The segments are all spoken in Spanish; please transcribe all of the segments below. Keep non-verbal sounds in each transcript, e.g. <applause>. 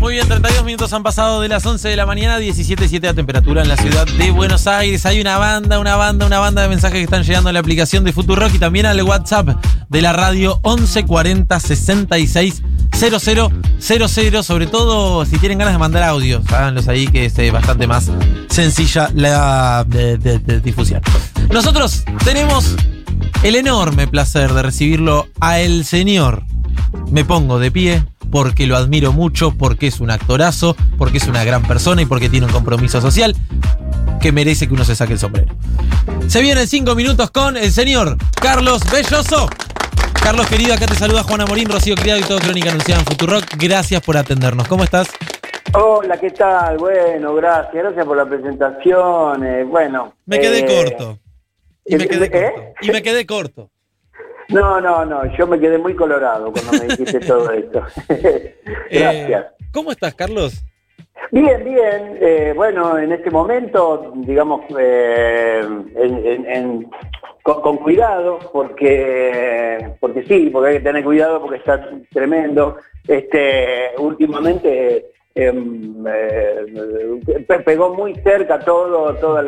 Muy bien, 32 minutos han pasado de las 11 de la mañana, 17.7 la temperatura en la ciudad de Buenos Aires. Hay una banda, una banda, una banda de mensajes que están llegando a la aplicación de Futurock y también al WhatsApp de la radio 1140 66 0000. Sobre todo si tienen ganas de mandar audios, háganlos ahí que es bastante más sencilla la difusión. Nosotros tenemos el enorme placer de recibirlo a el señor. Me pongo de pie porque lo admiro mucho, porque es un actorazo, porque es una gran persona y porque tiene un compromiso social que merece que uno se saque el sombrero. Se vienen cinco minutos con el señor Carlos Belloso. Carlos querido, acá te saluda Juana Morín, Rocío Criado y todo Crónica Anunciada en Futurock. Gracias por atendernos. ¿Cómo estás? Hola, ¿qué tal? Bueno, gracias, gracias por la presentación. eh, bueno. Me quedé eh, corto. Y me quedé ¿eh? corto. Y me quedé corto. No, no, no, yo me quedé muy colorado cuando me dijiste <laughs> todo esto. <laughs> gracias. Eh, ¿Cómo estás, Carlos? Bien, bien. eh, bueno, en este momento, digamos, eh, en- en- en- con, con cuidado, porque, porque sí, porque hay que tener cuidado porque está tremendo. Este, últimamente em, eh, pe- pegó muy cerca todo, todos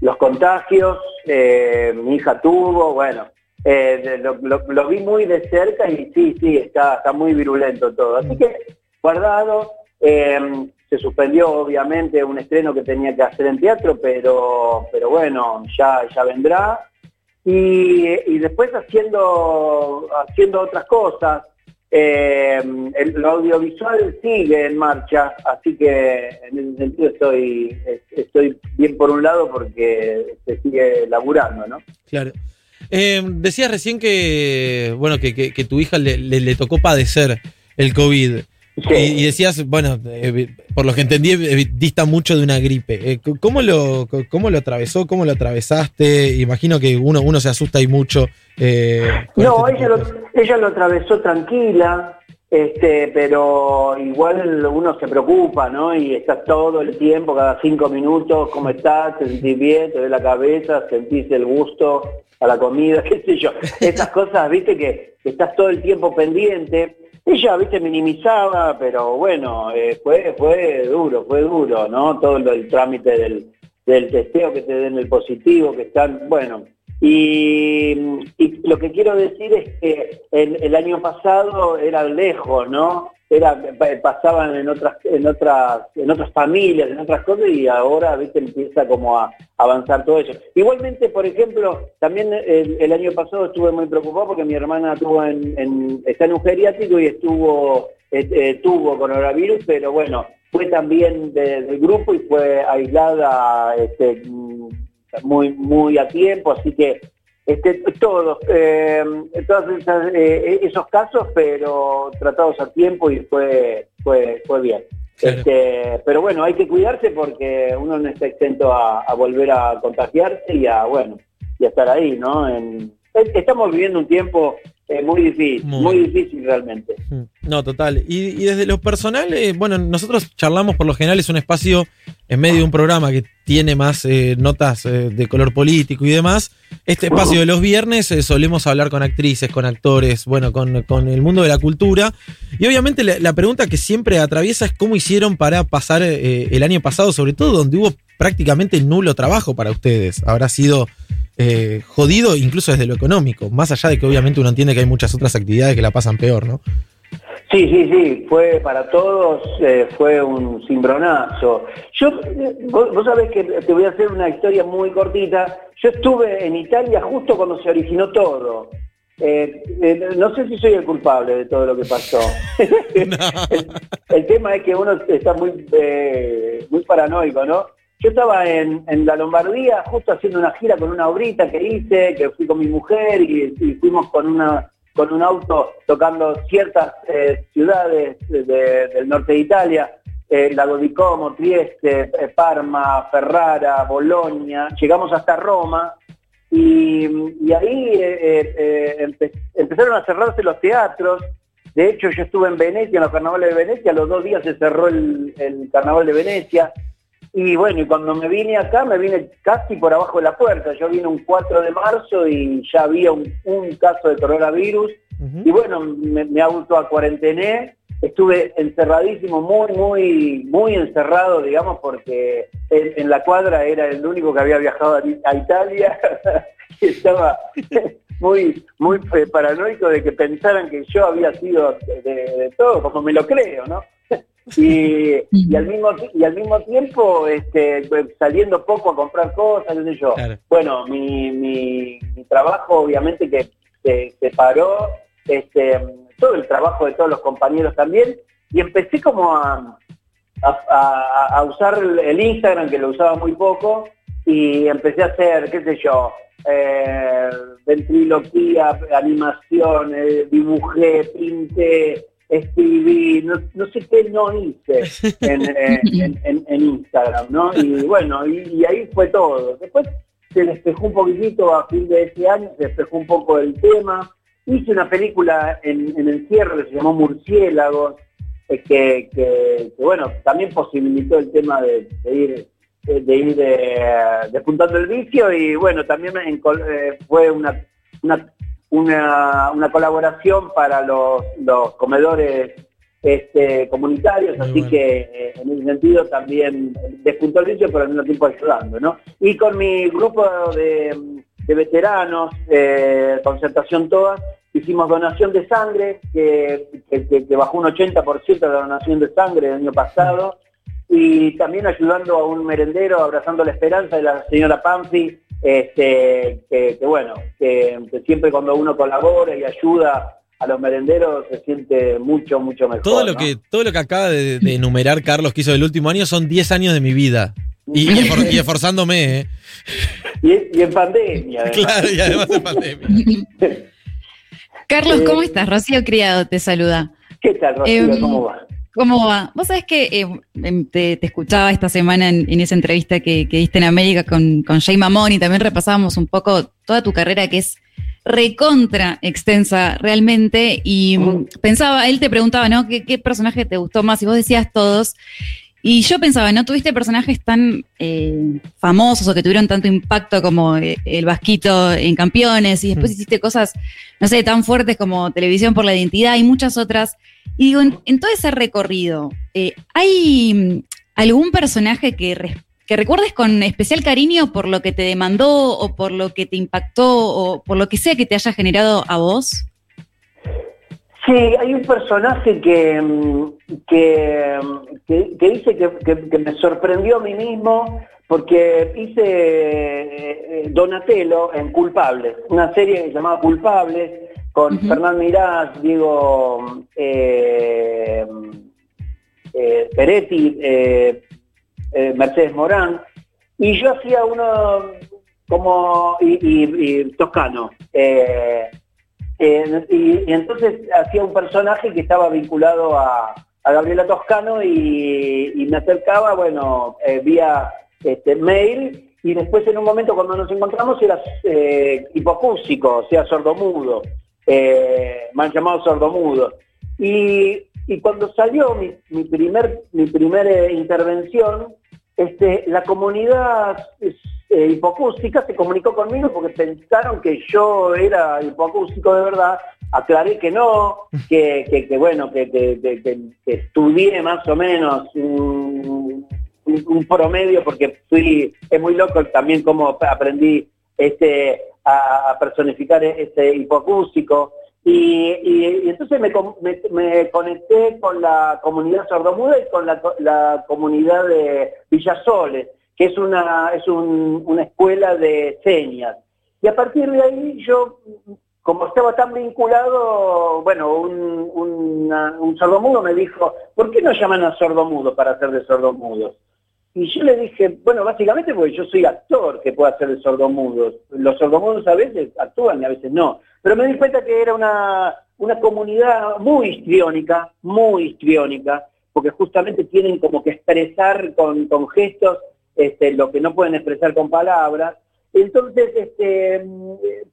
los contagios. eh, mi hija tuvo, bueno, eh, lo- lo vi muy de cerca y sí, sí, está, está muy virulento todo. Así que guardado. eh, se suspendió obviamente un estreno que tenía que hacer en teatro, pero, pero bueno, ya, ya vendrá. Y, y después haciendo, haciendo otras cosas. Eh, el, lo audiovisual sigue en marcha, así que en ese sentido estoy, estoy bien por un lado porque se sigue laburando, ¿no? Claro. Eh, decías recién que, bueno, que, que- que tu hija le, le- le tocó padecer el COVID. Sí. Y, y decías, bueno, eh, por lo que entendí, eh, dista mucho de una gripe. Eh, ¿cómo, lo, ¿Cómo lo atravesó? ¿Cómo lo atravesaste? Imagino que uno, uno se asusta y mucho. No, este ella lo, ella lo atravesó tranquila, este, pero igual uno se preocupa, ¿no? Y está todo el tiempo, cada cinco minutos, ¿cómo estás? ¿Te sentís bien? ¿Te duele la cabeza? ¿Sentís el gusto a la comida? <laughs> ¿Qué sé yo? <laughs> Esas cosas, viste, que, que estás todo el tiempo pendiente. Ella, viste, minimizaba, pero bueno, eh, fue, fue duro, fue duro, ¿no? Todo el trámite del, del testeo que te den el positivo, que están, bueno. Y, y lo que quiero decir es que el, el año pasado era lejos, ¿no? Era, pa- pasaban en otras, en otras, en otras familias, en otras cosas, y ahora viste empieza como a avanzar todo eso. Igualmente, por ejemplo, también el, año pasado estuve muy preocupado porque mi hermana tuvo en, en- está en un geriátrico y estuvo, eh, eh, tuvo coronavirus, pero bueno, fue también de- del grupo y fue aislada este, mm, muy, muy a tiempo, así que este, todos, eh, todos esas, eh, esos casos, pero tratados a tiempo y fue, fue, fue bien. Claro. Este, pero bueno, hay que cuidarse porque uno no está exento a, a volver a contagiarse y a, bueno, y a estar ahí, ¿no? En- estamos viviendo un tiempo eh, muy difícil, Muy. muy difícil realmente. Mm, No, total. Y, y desde lo personal, eh, bueno, nosotros charlamos por lo general, es un espacio en medio de un programa que tiene más eh, notas eh, de color político y demás. Este espacio de los viernes eh, solemos hablar con actrices, con actores, bueno, con, con el mundo de la cultura. Y obviamente la, la pregunta que siempre atraviesa es cómo hicieron para pasar el año pasado, sobre todo donde hubo prácticamente nulo trabajo para ustedes. Habrá sido eh, jodido incluso desde lo económico, más allá de que obviamente uno entiende que hay muchas otras actividades que la pasan peor, ¿no? Sí, sí, sí, fue para todos, eh, fue un cimbronazo. Yo, vos, vos sabés que te voy a hacer una historia muy cortita. Yo estuve en Italia justo cuando se originó todo. Eh, eh, no sé si soy el culpable de todo lo que pasó. <laughs> <laughs> el, el tema es que uno está muy, muy paranoico, ¿no? Yo estaba en, la Lombardía justo haciendo una gira con una obrita que hice, que fui con mi mujer y, fuimos con una con un auto tocando ciertas eh, ciudades de- de- del norte de Italia, eh, Lago di Como, Trieste, eh, Parma, Ferrara, Bolonia, llegamos hasta Roma y, ahí eh, empe- empezaron a cerrarse los teatros. De hecho, yo estuve en Venecia, en los carnavales de Venecia, los dos días se cerró el carnaval de Venecia. Y bueno, y cuando me vine acá, me vine casi por abajo de la puerta. Yo vine un 4 de marzo y ya había un, un caso de coronavirus. Y bueno, me, me autoacuarentené estuve encerradísimo, muy, muy, muy encerrado, digamos, porque en, la cuadra era el único que había viajado a, Italia <laughs> y estaba <laughs> muy, muy eh, paranoico de que pensaran que yo había sido de, todo, como me lo creo, ¿no? Y, al mismo y al mismo tiempo este, saliendo poco a comprar cosas, no sé yo. Bueno, mi, mi, trabajo obviamente que se paró, este, todo el trabajo de todos los compañeros también, y empecé como a, a, usar el Instagram, que lo usaba muy poco, y empecé a hacer, qué sé yo, eh, ventriloquía, animación, dibujé, pinté, escribí, no, sé qué no hice <laughs> en, Instagram, ¿no? Y bueno, y, ahí fue todo. Después se despejó un poquitito a fin de ese año, se despejó un poco el tema, Hice una película en, en encierro que se llamó Murciélagos, eh, que, que, bueno, también posibilitó el tema de, ir de ir despuntando el vicio y bueno, también eh, fue una, una, una, colaboración para los, los comedores este, comunitarios, así que eh, en ese sentido también despuntó el vicio, pero al mismo tiempo ayudando, ¿no? Y con mi grupo de, de veteranos, eh, concertación toda, hicimos donación de sangre, que, bajó un 80% de la donación de sangre el año pasado, y también ayudando a un merendero, abrazando la esperanza de la señora Pamfi, este, que, bueno, que, siempre cuando uno colabora y ayuda a los merenderos se siente mucho, mucho mejor. Todo lo, que, todo lo que acaba de, enumerar Carlos que hizo el último año son 10 años de mi vida. Y, y, esforzándome, ¿eh? Y, en pandemia. Claro, y además en pandemia. <laughs> Carlos, ¿cómo estás? Rocío Criado te saluda. ¿Qué tal, Rocío? Em, ¿Cómo va? ¿Cómo va? Vos sabés que em, em, te, escuchaba esta semana en, esa entrevista que, diste en América con, con Jay Mamón y también repasábamos un poco toda tu carrera que es recontra extensa realmente y pensaba, él te preguntaba, ¿no? ¿Qué, ¿Qué, personaje te gustó más? Y vos decías todos. Y yo pensaba, ¿no tuviste personajes tan eh, famosos o que tuvieron tanto impacto como eh, el Vasquito en Campeones y después mm. hiciste cosas, no sé, tan fuertes como Televisión por la Identidad y muchas otras? Y digo, en, todo ese recorrido, eh, ¿hay mm, algún personaje que, que recuerdes con especial cariño por lo que te demandó o por lo que te impactó o por lo que sea que te haya generado a vos? Sí, hay un personaje que, mm, que, que, dice que, me sorprendió a mí mismo porque hice eh, Donatello en Culpables, una serie que se llamaba Culpables, con Fernán Mirás, Diego eh, eh, Peretti, Mercedes Morán, y yo hacía uno como y, y Toscano. Eh, y, entonces hacía un personaje que estaba vinculado a, Gabriela Toscano y, me acercaba, bueno, eh, vía este, mail y después en un momento cuando nos encontramos era eh, hipocúsico, o sea, sordomudo, eh, mal llamado sordomudo. Y, y cuando salió mi, mi primer mi primera intervención, este, la comunidad eh, hipocústica se comunicó conmigo porque pensaron que yo era hipoacústico de verdad. Aclaré que no, <laughs> que, bueno, que, estudié más o menos un, promedio porque fui, es muy loco también como aprendí este, a, personificar este hipoacústico. Y, entonces me, conecté con la comunidad sordomuda y con la, comunidad de Villasoles, que es una, es una escuela de señas. Y a partir de ahí yo, como estaba tan vinculado, bueno, un, un sordomudo me dijo, ¿por qué no llaman a sordomudo para hacer de sordomudos? Y yo le dije, bueno, básicamente porque yo soy actor que puede hacer de sordomudos. Los sordomudos a veces actúan y a veces no. Pero me di cuenta que era una, una comunidad muy histriónica, muy histriónica, porque justamente tienen como que expresar con, con gestos este, lo que no pueden expresar con palabras. Entonces este,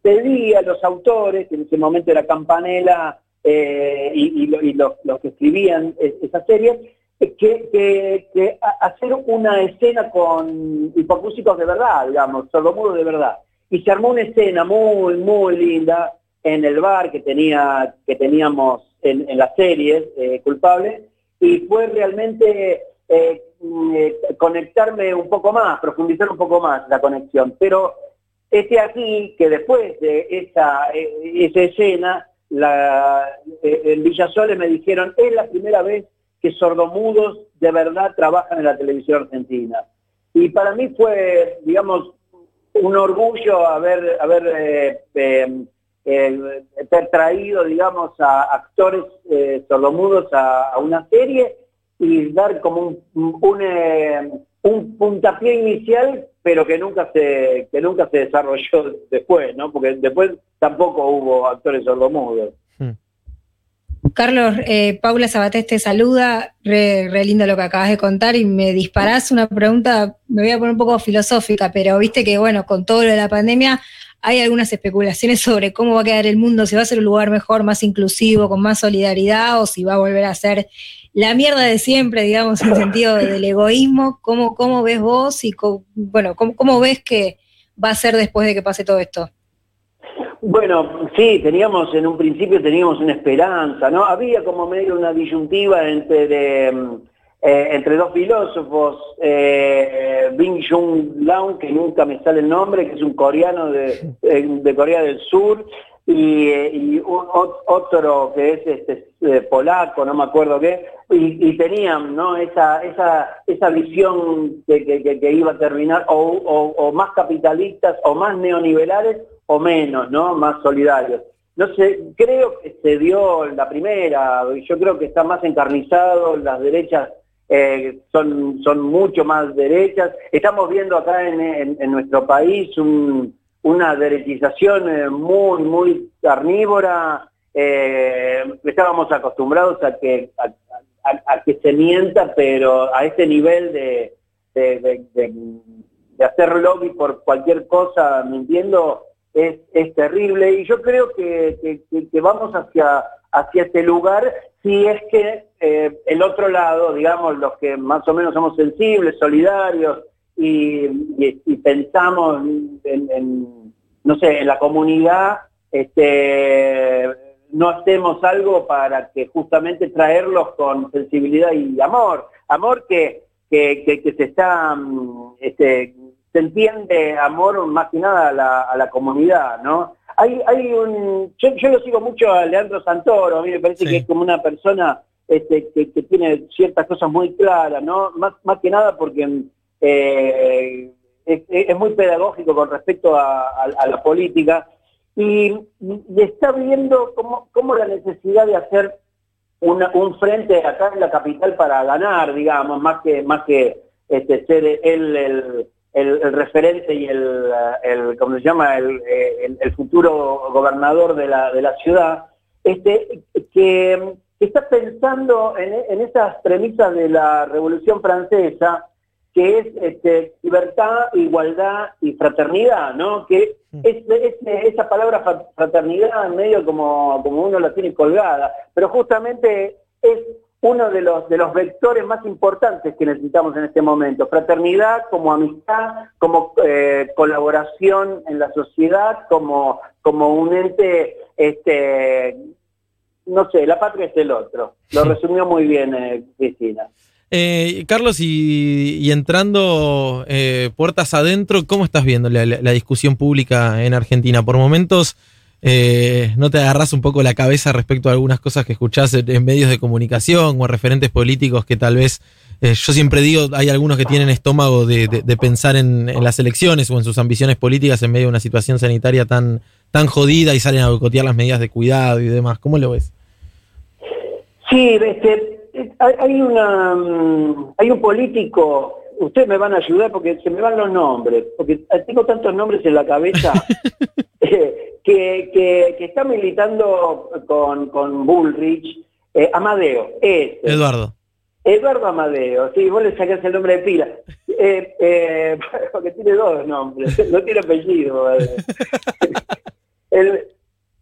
pedí a los autores, que en ese momento era Campanella eh, y, los, los, que escribían esa serie, que, que, hacer una escena con hipocúsicos de verdad, digamos, sordomudos de verdad. Y se armó una escena muy, muy linda, en el bar que, tenía, que teníamos en, en las series eh, culpable y fue realmente eh, mm, eh, conectarme un poco más, profundizar un poco más la conexión. Pero este aquí que después de esa, esa escena, la, en Villasole me dijeron, es la primera vez que sordomudos de verdad trabajan en la televisión argentina. Y para mí fue, digamos, un orgullo haber, haber eh, eh, traído, digamos, a actores eh, sordomudos a, una serie y dar como un, un, eh, un, puntapié inicial, pero que nunca se que nunca se desarrolló después, ¿no? Porque después tampoco hubo actores sordomudos. Carlos, eh, Paula Sabatés te saluda, re, re, lindo lo que acabas de contar y me disparás una pregunta, me voy a poner un poco filosófica, pero viste que bueno, con todo lo de la pandemia hay algunas especulaciones <laughs> sobre cómo va a quedar el mundo, si va a ser un lugar mejor, más inclusivo, con más solidaridad, o si va a volver a ser la mierda de siempre, digamos, en el sentido del egoísmo. ¿Cómo, cómo ves vos y bueno, cómo, cómo ves que va a ser después de que pase todo esto? Bueno, sí, teníamos en un principio teníamos una esperanza, ¿no? Había como medio una disyuntiva entre eh, entre dos filósofos, eh, Bing Jung Laung, que nunca me sale el nombre, que es un coreano de, de Corea del Sur, y, y otro que es este, eh, polaco, no me acuerdo qué, y, tenían ¿no? esa, esa, esa visión que, que, iba a terminar, o, o, más capitalistas, o más neoliberales, o menos, ¿no? más solidarios. No sé, creo que se dio la primera, yo creo que está más encarnizado, las derechas eh, son, son mucho más derechas. Estamos viendo acá en, nuestro país una derechización eh, muy, muy carnívora. Eh, estábamos acostumbrados a que, a, que se mienta, pero a este nivel de, de, hacer lobby por cualquier cosa mintiendo es, es terrible. Y yo creo que, que vamos hacia, hacia este lugar si es que eh, el otro lado, digamos, los que más o menos somos sensibles, solidarios y, pensamos en, no sé, en la comunidad, este, no hacemos algo para que justamente traerlos con sensibilidad y amor. Amor que, que, se está, mm, este, se entiende amor más que nada a la, a la comunidad, ¿no? Hay, hay un, yo, yo, lo sigo mucho a Leandro Santoro, a mí me parece que es como una persona este, que, tiene ciertas cosas muy claras, ¿no? Más, más que nada porque eh, es, muy pedagógico con respecto a, la política y, está viendo cómo, cómo, la necesidad de hacer un frente acá en la capital para ganar, digamos, más que, más que este, ser él el el, referente y el, el, ¿cómo se llama?, el, el, futuro gobernador de la, de la ciudad, este, que, está pensando en, en, esas premisas de la Revolución Francesa, que es este, libertad, igualdad y fraternidad, ¿no? Que mm. es, es, esa palabra fraternidad medio como, como uno la tiene colgada, pero justamente es uno de los, de los vectores más importantes que necesitamos en este momento. Fraternidad como amistad, como eh, colaboración en la sociedad, como, como un ente, este, no sé, la patria es el otro. Lo resumió muy bien eh, Cristina. Eh, Carlos, y, entrando puertas adentro, ¿cómo estás viendo la, la, discusión pública en Argentina? Por momentos eh, no te agarras un poco la cabeza respecto a algunas cosas que escuchás en, medios de comunicación o referentes políticos que tal vez, eh, yo siempre digo, hay algunos que tienen estómago de, pensar en, las elecciones o en sus ambiciones políticas en medio de una situación sanitaria tan, tan jodida y salen a boicotear las medidas de cuidado y demás. ¿Cómo lo ves? Sí, este, hay, una, mm, hay un político ustedes me van a ayudar porque se me van los nombres, porque tengo tantos nombres en la cabeza <laughs> que, está militando con, con Bullrich, eh, Amadeo. Eduardo. Eduardo Amadeo, sí, vos le sacás el nombre de pila. Eh, eh, <laughs> porque tiene dos nombres, no tiene apellido. <laughs>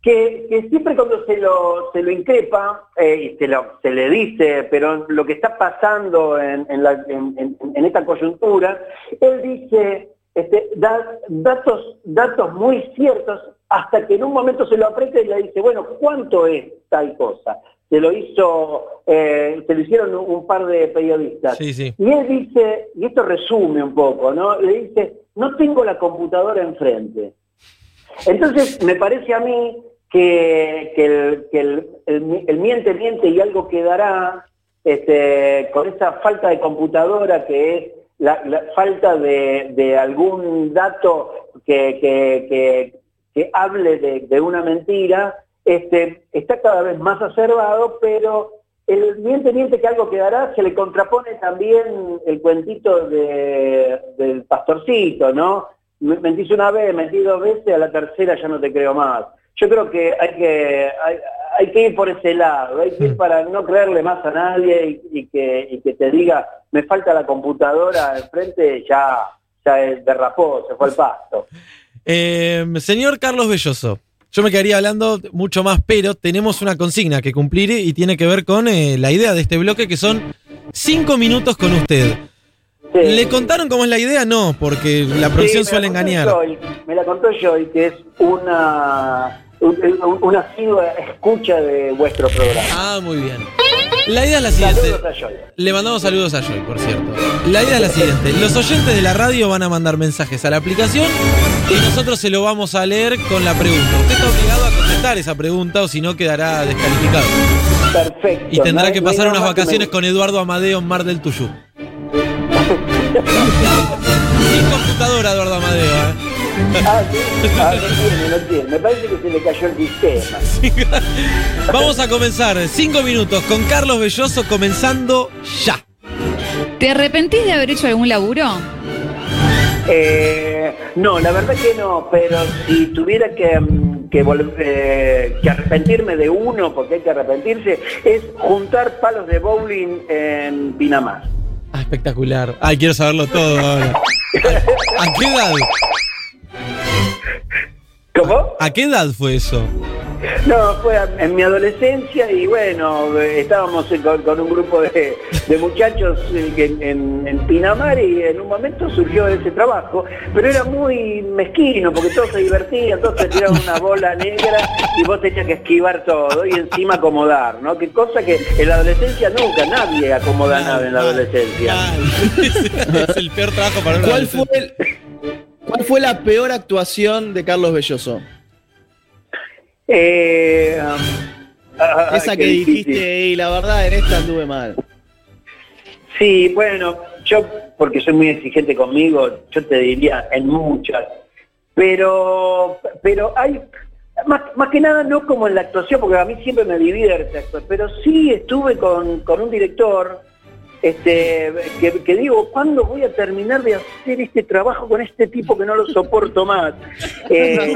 que, siempre cuando se lo, se lo increpa, y se, lo, se le dice, pero lo que está pasando en, la, en esta coyuntura, él dice este, da, datos, datos muy ciertos hasta que en un momento se lo aprieta y le dice, bueno, ¿cuánto es tal cosa? Se lo hizo, eh, se lo hicieron un par de periodistas. Sí, sí. Y él dice, y esto resume un poco, ¿no? Le dice, no tengo la computadora enfrente. Entonces, me parece a mí que, que el, que el- el- el miente, miente y algo quedará este, con esa falta de computadora que es la, la falta de, de algún dato que, que- que- hable de, de una mentira, este, está cada vez más acervado, pero el miente, miente que algo quedará, se le contrapone también el cuentito de- del pastorcito, ¿no? Me- Mentís una vez, mentí dos veces, a la tercera ya no te creo más. Yo creo que hay que, hay, hay que ir por ese lado, hay que ir para no creerle más a nadie y, y que, y que te diga, me falta la computadora enfrente, ya, ya derrapó, se fue al pasto. Eh, señor Carlos Belloso, yo me quedaría hablando mucho más, pero tenemos una consigna que cumplir y tiene que ver con eh, la idea de este bloque, que son cinco minutos con usted. Sí. ¿Le contaron cómo es la idea? No, porque la producción Sí, suele engañar. Me la contó Joy, que es una, un- un- una asidua escucha de vuestro programa. Ah, muy bien. La idea es la siguiente. Saludos a Joy. Le mandamos saludos a Joy, por cierto. La idea es la siguiente. Los oyentes de la radio van a mandar mensajes a la aplicación y nosotros se lo vamos a leer con la pregunta. Usted está obligado a contestar esa pregunta o si no quedará descalificado. Perfecto. Y tendrá No que pasar unas vacaciones me- con Eduardo Amadeo en Mar del Tuyú. <laughs> Sin computadora, Eduardo Amadeo. ¿eh? Ah, sí. Ah, no tiene, no tiene. Me parece que se le cayó el sistema. <laughs> Vamos a comenzar. Cinco minutos con Carlos Belloso comenzando ya. ¿Te arrepentís de haber hecho algún laburo? Eh, no, la verdad que no, pero si tuviera que, mm, que, eh, que arrepentirme de uno, porque hay que arrepentirse, es juntar palos de bowling en Pinamar. Ah, espectacular. Ay, quiero saberlo todo ahora. ¿A, <laughs> a qué edad? ¿Cómo? ¿A qué edad fue eso? No, fue en mi adolescencia y bueno, estábamos con, con un grupo de, de muchachos eh, en, en- en Pinamar y en un momento surgió ese trabajo, pero era muy mezquino porque todos se divertían, todos se tiraban una bola negra y vos tenías que esquivar todo y encima acomodar, ¿no? Que cosa que en la adolescencia nunca, nadie acomoda nada en la adolescencia. <laughs> Es el peor trabajo para un ¿Cuál fue, el- ¿Cuál fue la peor actuación de Carlos Belloso? Eh, um, ah, Esa que dijiste, y la verdad, en esta anduve mal. Sí, bueno, yo, porque soy muy exigente conmigo, yo te diría en muchas, pero, pero hay, más, más que nada no como en la actuación, porque a mí siempre me divierte actuar, pero sí estuve con, con un director, este, que, que digo, ¿cuándo voy a terminar de hacer este trabajo con este tipo que no lo soporto más? <laughs> Eh,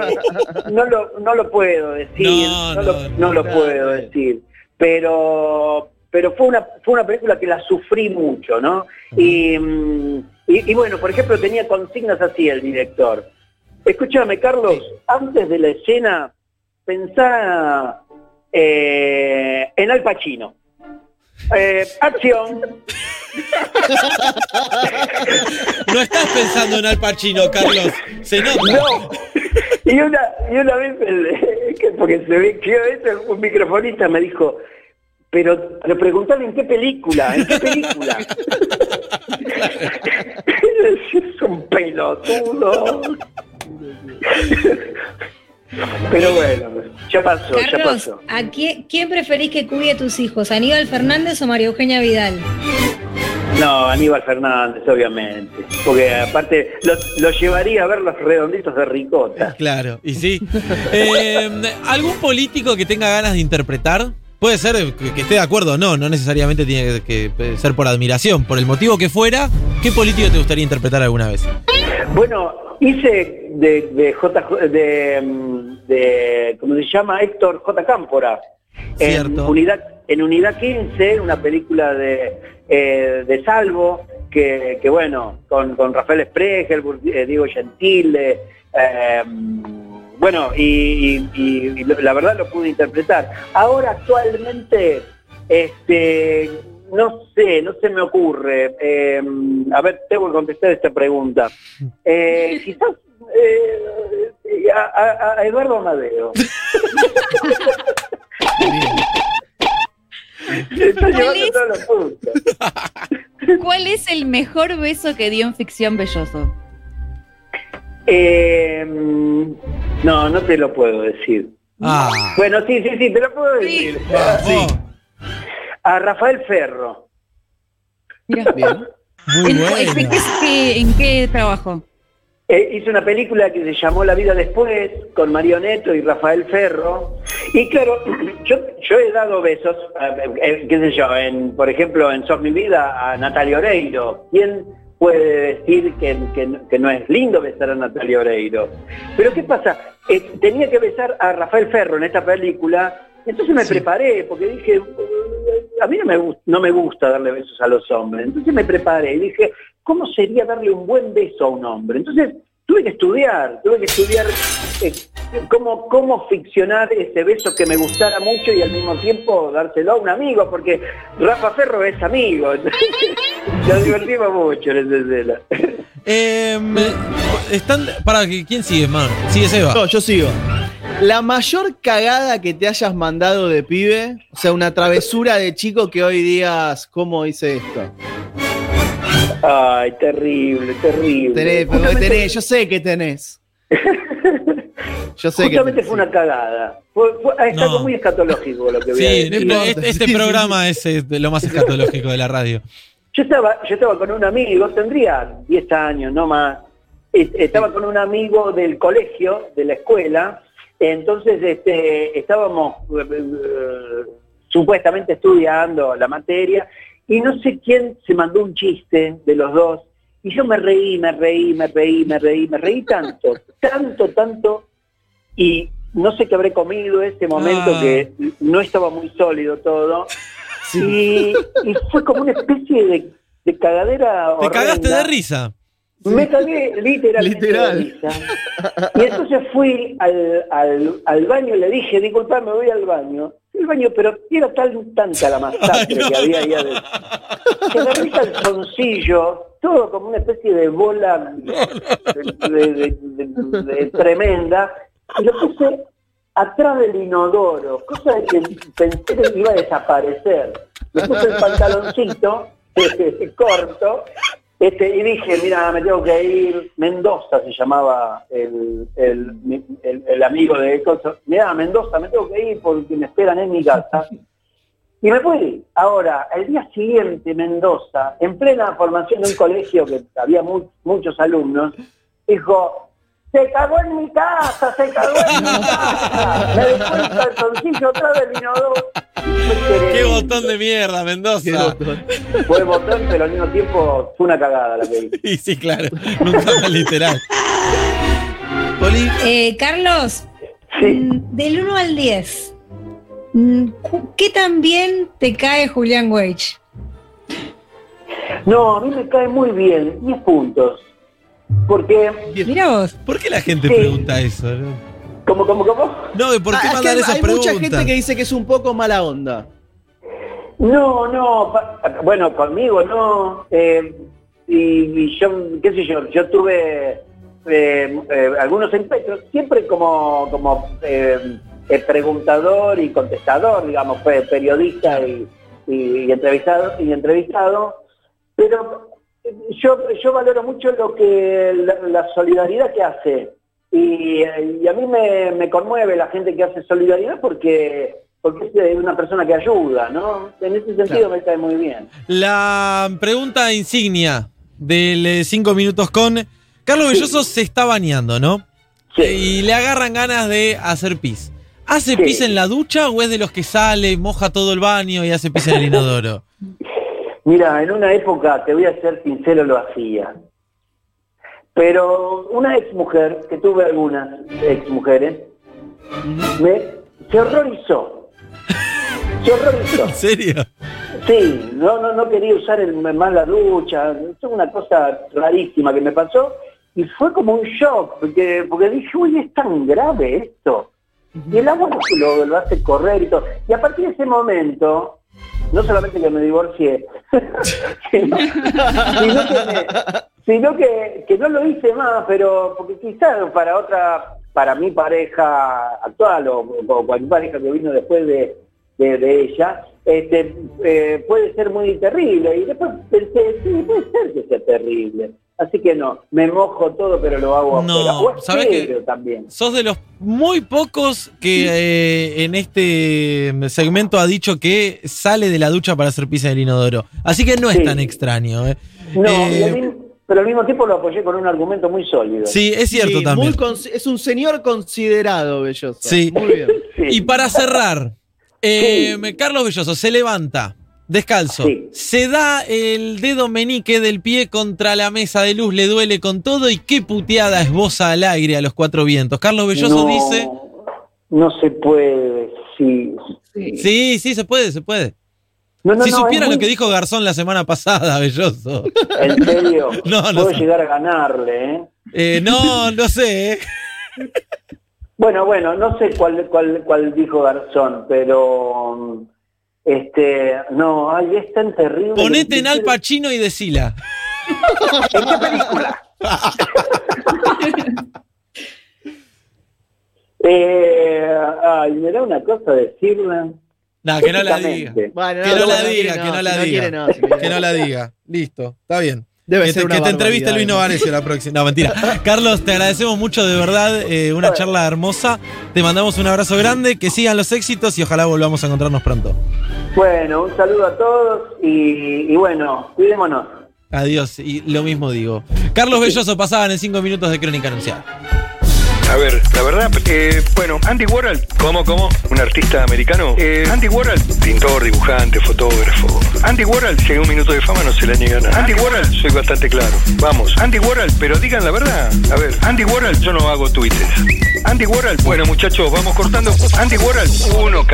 no, lo, no lo puedo decir, No, no, no, lo, no lo claro. puedo decir, pero pero fue una fue una película que la sufrí mucho, ¿no? Y, y, y bueno, por ejemplo, tenía consignas así el director. Escúchame, Carlos, antes de la escena, pensá eh, en Al Pacino. Eh, acción. No estás pensando en Al Pacino, Carlos. Se nota. No. Y una, y una vez, el- porque se ve que eso, un microfonista me dijo, pero, pero preguntale en qué película, en qué película. <laughs> es un pelotudo. Pero bueno, ya pasó, ya pasó. ¿a quién, quién preferís que cuide a tus hijos? ¿Aníbal Fernández o María Eugenia Vidal? No, Aníbal Fernández, obviamente. Porque aparte lo, lo llevaría a ver los redonditos de ricota. Claro, y sí. Eh, ¿Algún político que tenga ganas de interpretar? Puede ser que, que esté de acuerdo o no, no necesariamente tiene que, que ser por admiración, por el motivo que fuera. ¿Qué político te gustaría interpretar alguna vez? Bueno, hice de, de J. de, de ¿cómo se llama? Héctor J. Cámpora. En unidad, en unidad 15, una película de, eh, de Salvo, que, que bueno, con, con Rafael Spreger, eh, Diego Gentile, eh, bueno, y, y- y la verdad lo pude interpretar. Ahora actualmente, este no sé, no se me ocurre. Eh, a ver, tengo que contestar esta pregunta. Eh, quizás eh, a, Eduardo <laughs> está ¿Cuál llevando es? todos los puntos. ¿Cuál es el mejor beso que dio en ficción Belloso? Eh, no, no te lo puedo decir. Ah, Bueno, sí, sí, sí, te lo puedo Sí. decir. vamos. A Rafael Ferro. Mira. Bien. Muy ¿En, qué, qué- en qué trabajó? Eh, hizo una película que se llamó La vida después, con Mario Neto y Rafael Ferro. Y claro, <clears throat> yo, yo he dado besos, eh, eh, qué sé yo, en, por ejemplo, en Sos mi vida a Natalia Oreiro. ¿Quién puede decir que, que- que no es lindo besar a Natalia Oreiro? Pero ¿qué pasa? Eh, tenía que besar a Rafael Ferro en esta película, entonces me preparé, porque dije, "Uh, a mí no me, no me gusta darle besos a los hombres. Entonces me preparé y dije, ¿cómo sería darle un buen beso a un hombre? Entonces tuve que estudiar, tuve que estudiar eh, cómo, cómo ficcionar ese beso que me gustara mucho y al mismo tiempo dárselo a un amigo, porque Rafa Ferro es amigo. <laughs> Nos divertimos mucho en esa escena. Eh, están, para, ¿quién sigue, man? Sigue Seba. No, yo sigo. La mayor cagada que te hayas mandado de pibe, o sea, una travesura de chico que hoy digas, ¿cómo hice esto? Ay, terrible, terrible. Tenés, tenés, yo sé que tenés. <laughs> Yo sé que Justamente fue una cagada. Fue, fue- es No. algo muy escatológico lo que voy a Sí, decir. este, este Sí, sí, programa es de lo más escatológico de la radio. Yo estaba, yo estaba con un amigo, tendría 10 años, no más. Es- Estaba con un amigo del colegio, de la escuela. Entonces este, estábamos eh, supuestamente estudiando la materia y no sé quién se mandó un chiste de los dos. Y yo me reí, me reí, me reí, me reí, me reí tanto, <laughs> tanto, tanto. Y no sé qué habré comido ese momento Ah. que no estaba muy sólido todo. Y, y fue como una especie de, de cagadera. Te cagaste de risa. Me cagué literalmente Literal. de risa. Y entonces fui al, al, al baño y le dije, disculpa, me voy al baño. El baño, pero era tal, tanta la masacre que había ahí adentro. Que agarré el calzoncillo, todo como una especie de bola de, de- de- de- de tremenda, y lo puse atrás del inodoro, cosa de que pensé que iba a desaparecer. Me puse el pantaloncito <laughs> corto este, y dije, mira, me tengo que ir. Mendoza se llamaba el, el, el- el amigo de Coso. Mira, Mendoza, me tengo que ir porque me esperan en mi casa. Y me fui. Ahora, el día siguiente, Mendoza, en plena formación de un colegio que había mu- muchos alumnos, dijo, se cagó en mi casa, se cagó en mi casa. <laughs> Me dejó el calzoncillo atrás del inodoro. Qué botón de mierda, Mendoza. Fue botón, pero al mismo tiempo fue una cagada la que <laughs> hice. Y sí, claro. Nunca más literal. Poli, Eh, Carlos, Sí. mm, del 1 al 10, mm, ¿qué tan bien te cae Julián Weich? No, a mí me cae muy bien, 10 puntos. Porque, Mira vos. ¿Por qué la gente Sí. pregunta eso? No, como, como, como, No, ¿por qué Ah, es que hay, mucha gente que dice que es un poco mala onda. no, no, pa- bueno, conmigo no. eh, y, y yo, qué sé yo, yo tuve eh, eh, algunos encuentros, siempre como, como eh, eh, preguntador y contestador, digamos, fue periodista y, y- y entrevistado, y entrevistado, pero yo, yo valoro mucho lo que la, la solidaridad que hace. Y, eh, y a mí me, me conmueve la gente que hace solidaridad porque porque es eh, una persona que ayuda, ¿no? En ese sentido Claro. me cae muy bien. La pregunta insignia del 5 minutos con Carlos Belloso se está bañando, ¿no? Y le agarran ganas de hacer pis. ¿Hace Sí. pis en la ducha o es de los que sale, moja todo el baño y hace pis en el inodoro? <laughs> Mira, en una época, te voy a ser sincero, lo hacía. Pero una ex mujer, que tuve algunas ex mujeres, me, se horrorizó. Se horrorizó. ¿En serio? Sí, no, no, no quería usar el, más la ducha. Es una cosa rarísima que me pasó. Y fue como un shock, porque, porque dije, uy, es tan grave esto. Y el agua lo, lo hace correr y todo. Y a partir de ese momento, no solamente que me divorcié, <laughs> sino, que, que- no lo hice más, pero porque quizás para otra, para mi pareja actual o, cualquier pareja que vino después de, de- de ella, este, eh, puede ser muy terrible. Y después pensé, sí, puede ser que sea terrible. Así que no, me mojo todo, pero lo hago No, afuera. O ¿sabés qué? espero también. Sos de los muy pocos que eh, en este segmento ha dicho que sale de la ducha para hacer pizza del inodoro. Así que no es tan extraño. eh. No, Eh, mismo- pero al mismo tiempo lo apoyé con un argumento muy sólido. sí, es cierto Sí, también. es un señor considerado, Belloso. Sí. Muy bien. <laughs> Sí. Y para cerrar, eh, Carlos Belloso se levanta, descalzo, Sí. se da el dedo menique del pie contra la mesa de luz, le duele con todo y qué puteada esboza al aire a los cuatro vientos. Carlos Belloso no, dice, No se puede, sí. sí, sí, se puede, se puede. No, no, si no, supiera lo muy- que dijo Garzón la semana pasada, Belloso. En serio, <laughs> No, no puedo sé. llegar a ganarle, ¿eh? Eh, no, no sé. eh. Bueno, bueno, no sé cuál, cuál, cuál dijo Garzón, pero este, no, ay, es tan terrible. Ponete en Al Pacino y decila. ¿En qué película? <laughs> eh, ay, me da una cosa decirla. No, que no la diga. Bueno, Que no la diga, que no la diga. Que no. la diga. Listo, está bien. Debe que ser te, una que te entreviste Luis ¿no? Novarecio la próxima. No, mentira. <laughs> Carlos, te agradecemos mucho, de verdad. eh, una charla hermosa. Te mandamos un abrazo grande. Que sigan los éxitos y ojalá volvamos a encontrarnos pronto. Bueno, un saludo a todos y, y bueno, cuidémonos. Adiós. Y lo mismo digo. Carlos Belloso pasaban en cinco minutos de Crónica Anunciada. A ver, la verdad, eh, bueno, Andy Warhol, ¿cómo, cómo? Un artista americano. Eh, Andy Warhol, pintor, dibujante, fotógrafo. Andy Warhol, si hay un minuto de fama, no se le niega nada. Andy Warhol, soy bastante claro. Vamos, Andy Warhol, pero digan la verdad. A ver, Andy Warhol, yo no hago tweets. Andy Warhol, bueno muchachos, vamos cortando. Andy Warhol, uno,